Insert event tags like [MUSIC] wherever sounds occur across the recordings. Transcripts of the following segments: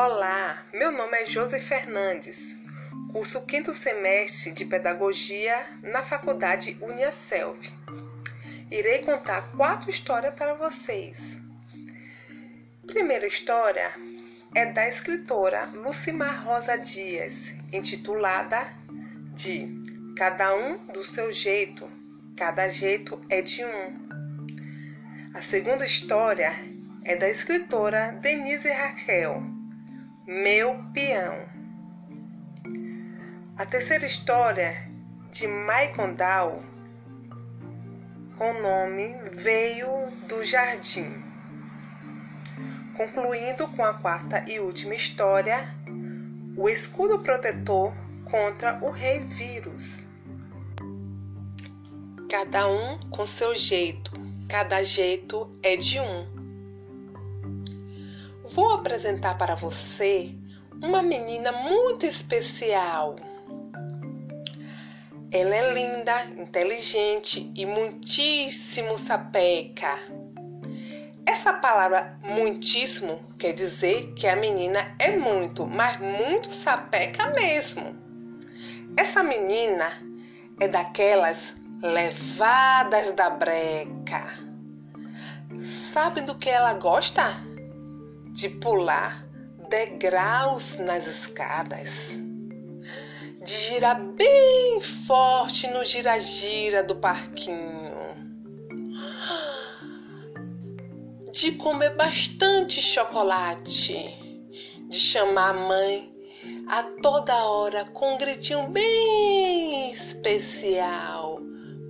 Olá, meu nome é Josi Fernandes, curso quinto semestre de Pedagogia na Faculdade Uniaselv. Irei contar quatro histórias para vocês. Primeira história é da escritora Lucimar Rosa Dias, intitulada de Cada um do seu jeito, cada jeito é de um. A segunda história é da escritora Denise Raquel, Meu Peão. A terceira história de Michael Dow, com o nome Veio do Jardim. Concluindo com a quarta e última história, O Escudo Protetor contra o Rei Vírus. Cada um com seu jeito, cada jeito é de um. Vou apresentar para você uma menina muito especial. Ela é linda, inteligente e muitíssimo sapeca. Essa palavra muitíssimo quer dizer que a menina é muito, mas muito sapeca mesmo. Essa menina é daquelas levadas da breca. Sabe do que ela gosta? De pular degraus nas escadas, de girar bem forte no gira-gira do parquinho, de comer bastante chocolate, de chamar a mãe a toda hora com um gritinho bem especial.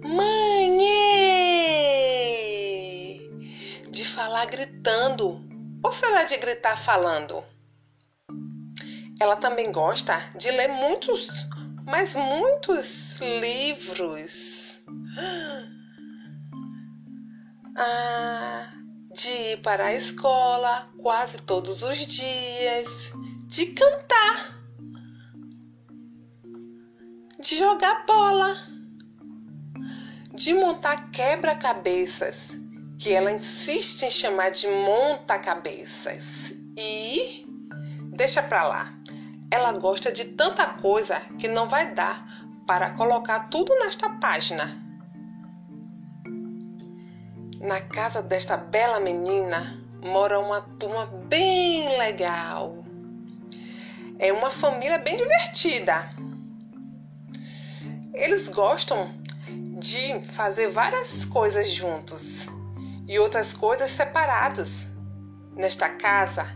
Mãe! De falar gritando. Ou será de gritar falando? Ela também gosta de ler muitos, mas muitos livros. [GASPS] Ah, de ir para a escola quase todos os dias, de cantar de jogar bola, de montar quebra-cabeças, que ela insiste em chamar de monta-cabeças. E deixa pra lá. Ela gosta de tanta coisa que não vai dar para colocar tudo nesta página. Na casa desta bela menina mora uma turma bem legal. É uma família bem divertida eles gostam de fazer várias coisas juntos e outras coisas separados. Nesta casa,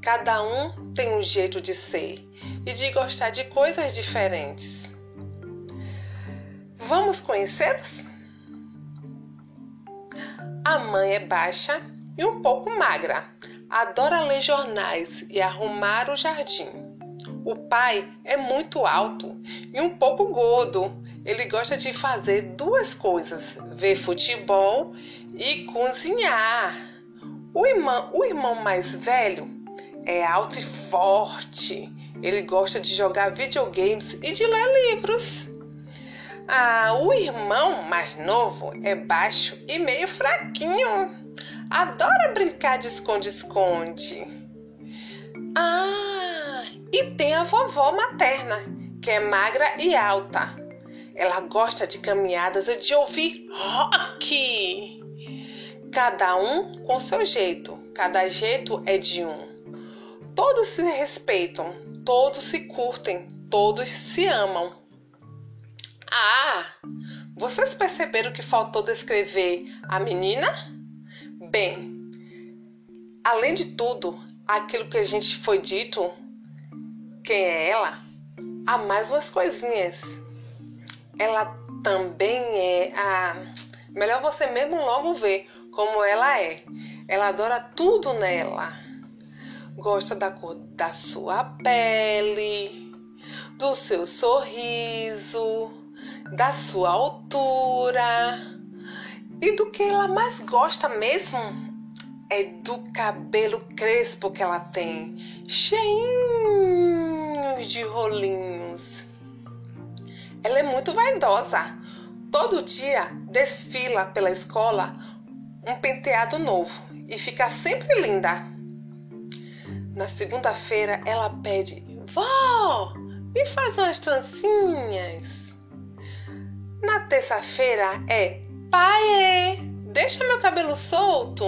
cada um tem um jeito de ser e de gostar de coisas diferentes. Vamos conhecê-los? A mãe é baixa e um pouco magra. Adora ler jornais e arrumar o jardim. O pai é muito alto e um pouco gordo ele gosta de fazer duas coisas: ver futebol e cozinhar. O irmão, o irmão mais velho é alto e forte. Ele gosta de jogar videogames e de ler livros. Ah, o irmão mais novo é baixo e meio fraquinho. Adora brincar de esconde-esconde. Ah, e tem a vovó materna, que é magra e alta. Ela gosta de caminhadas e de ouvir rock. Cada um com seu jeito, cada jeito é de um. Todos se respeitam, todos se curtem, todos se amam. Ah, vocês perceberam que faltou descrever a menina? Bem, além de tudo, aquilo que a gente foi dito, quem é ela? Há mais umas coisinhas ela também é a. Melhor você mesmo logo ver como ela é. Ela adora tudo nela. Gosta da cor da sua pele, do seu sorriso, da sua altura. E do que ela mais gosta mesmo é do cabelo crespo que ela tem, cheinhos de rolinhos. Ela é muito vaidosa. Todo dia desfila pela escola um penteado novo e fica sempre linda. Na segunda-feira, ela pede: Vó, me faz umas trancinhas. Na terça-feira é: Pai, deixa meu cabelo solto.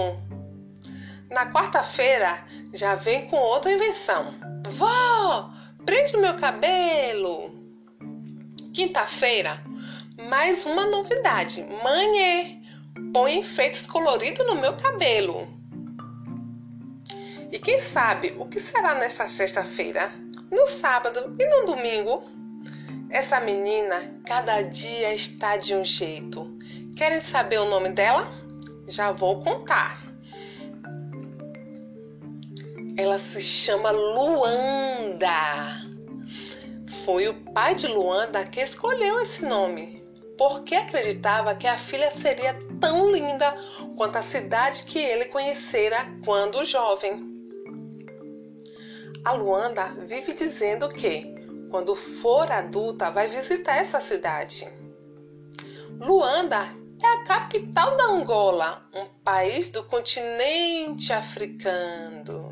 Na quarta-feira, já vem com outra invenção: Vó, prende meu cabelo. Quinta-feira, mais uma novidade: Mãe, põe enfeites coloridos no meu cabelo. E quem sabe o que será nesta sexta-feira, no sábado e no domingo? Essa menina cada dia está de um jeito. Querem saber o nome dela? Já vou contar. Ela se chama Luanda. Foi o pai de Luanda que escolheu esse nome, porque acreditava que a filha seria tão linda quanto a cidade que ele conhecera quando jovem. A Luanda vive dizendo que, quando for adulta, vai visitar essa cidade. Luanda é a capital da Angola, um país do continente africano.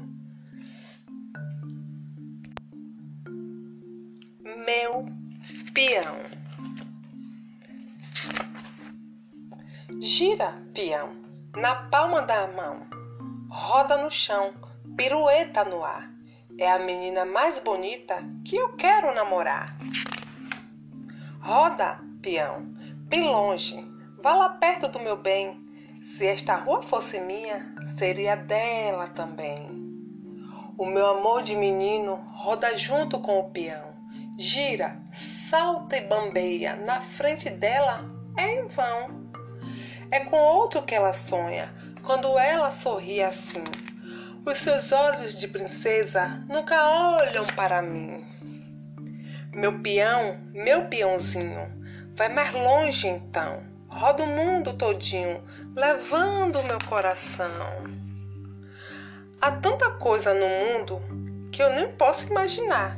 Meu peão. Gira, peão, na palma da mão, roda no chão, pirueta no ar é a menina mais bonita que eu quero namorar. Roda, peão, bem longe, vá lá perto do meu bem. Se esta rua fosse minha, seria dela também. O meu amor de menino roda junto com o peão, gira, salta e bambeia, na frente dela é em vão. É com outro que ela sonha, quando ela sorri assim os seus olhos de princesa nunca olham para mim. Meu peão, meu peãozinho, vai mais longe então. Roda o mundo todinho, levando meu coração. Há tanta coisa no mundo que eu nem posso imaginar.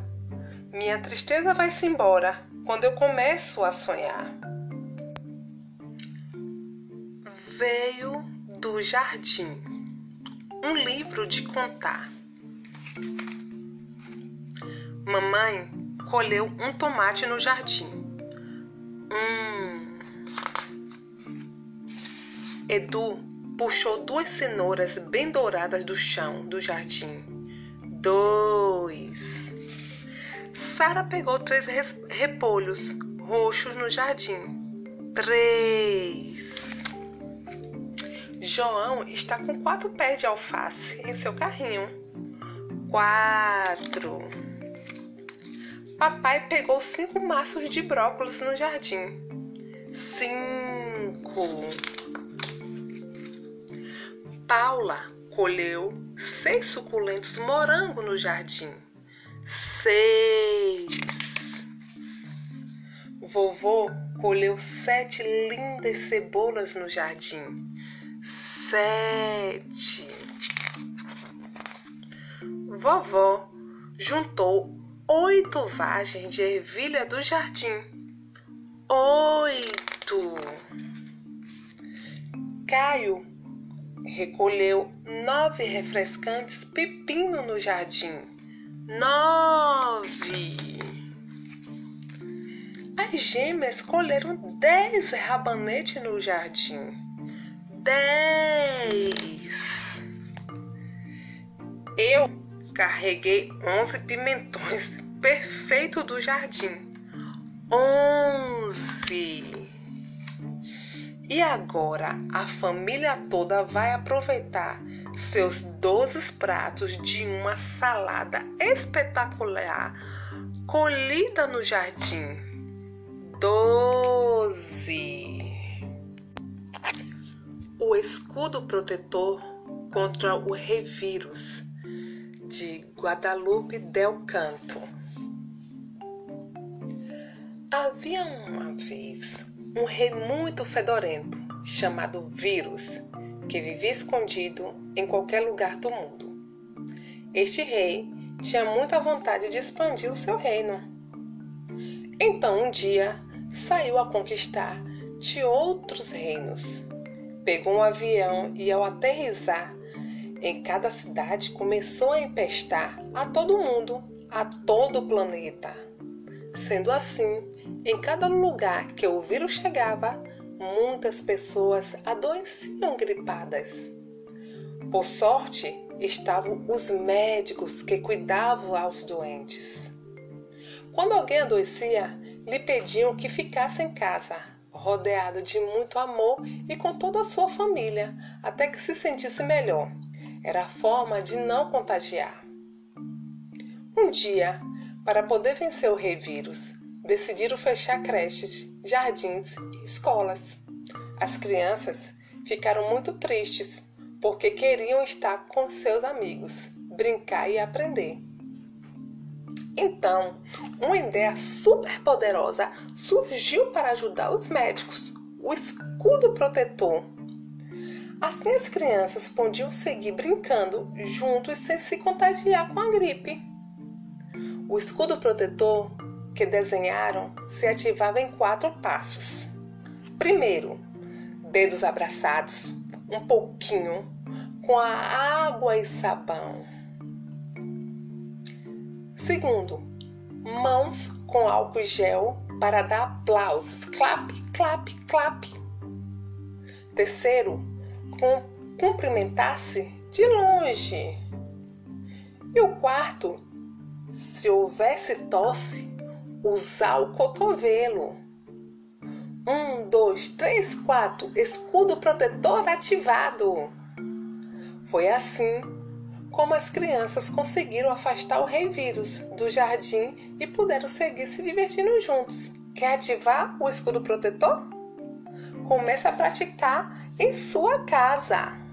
Minha tristeza vai-se embora quando eu começo a sonhar. Veio do jardim um livro de contar. Mamãe colheu um tomate no jardim. Hum. Edu puxou duas cenouras bem douradas do chão do jardim. Dois. Sara pegou três repolhos roxos no jardim. Três. João está com quatro pés de alface em seu carrinho. Quatro. Papai pegou cinco maços de brócolis no jardim. Cinco. Paula colheu seis suculentos morangos no jardim. Seis. Vovô colheu sete lindas cebolas no jardim sete. Vovó juntou oito vagens de ervilha do jardim. Oito. Caio recolheu nove refrescantes pepino no jardim. Nove. As gêmeas colheram dez rabanetes no jardim dez. Eu carreguei onze pimentões perfeito do jardim. Onze. E agora a família toda vai aproveitar seus doze pratos de uma salada espetacular colhida no jardim. Doze o escudo protetor contra o revírus de Guadalupe del Canto. Havia uma vez um rei muito fedorento chamado Vírus, que vivia escondido em qualquer lugar do mundo. Este rei tinha muita vontade de expandir o seu reino. Então um dia saiu a conquistar de outros reinos pegou um avião e, ao aterrizar, em cada cidade começou a empestar a todo mundo, a todo o planeta. Sendo assim, em cada lugar que o vírus chegava, muitas pessoas adoeciam gripadas. Por sorte, estavam os médicos que cuidavam aos doentes. Quando alguém adoecia, lhe pediam que ficasse em casa, rodeado de muito amor e com toda a sua família, até que se sentisse melhor. Era a forma de não contagiar. Um dia, para poder vencer o rei vírus, decidiram fechar creches, jardins e escolas. As crianças ficaram muito tristes porque queriam estar com seus amigos, brincar e aprender. Então, uma ideia super poderosa surgiu para ajudar os médicos: o escudo protetor. Assim, as crianças podiam seguir brincando juntos sem se contagiar com a gripe. O escudo protetor que desenharam se ativava em quatro passos. Primeiro, dedos abraçados, um pouquinho, com a água e sabão. Segundo, mãos com álcool gel para dar aplausos. Clap, clap, clap. Terceiro, cumprimentar-se de longe. E o quarto, se houvesse tosse, usar o cotovelo. Um, dois, três, quatro. Escudo protetor ativado. Foi assim como as crianças conseguiram afastar o rei vírus do jardim e puderam seguir se divertindo juntos. Quer ativar o escudo protetor? Comece a praticar em sua casa.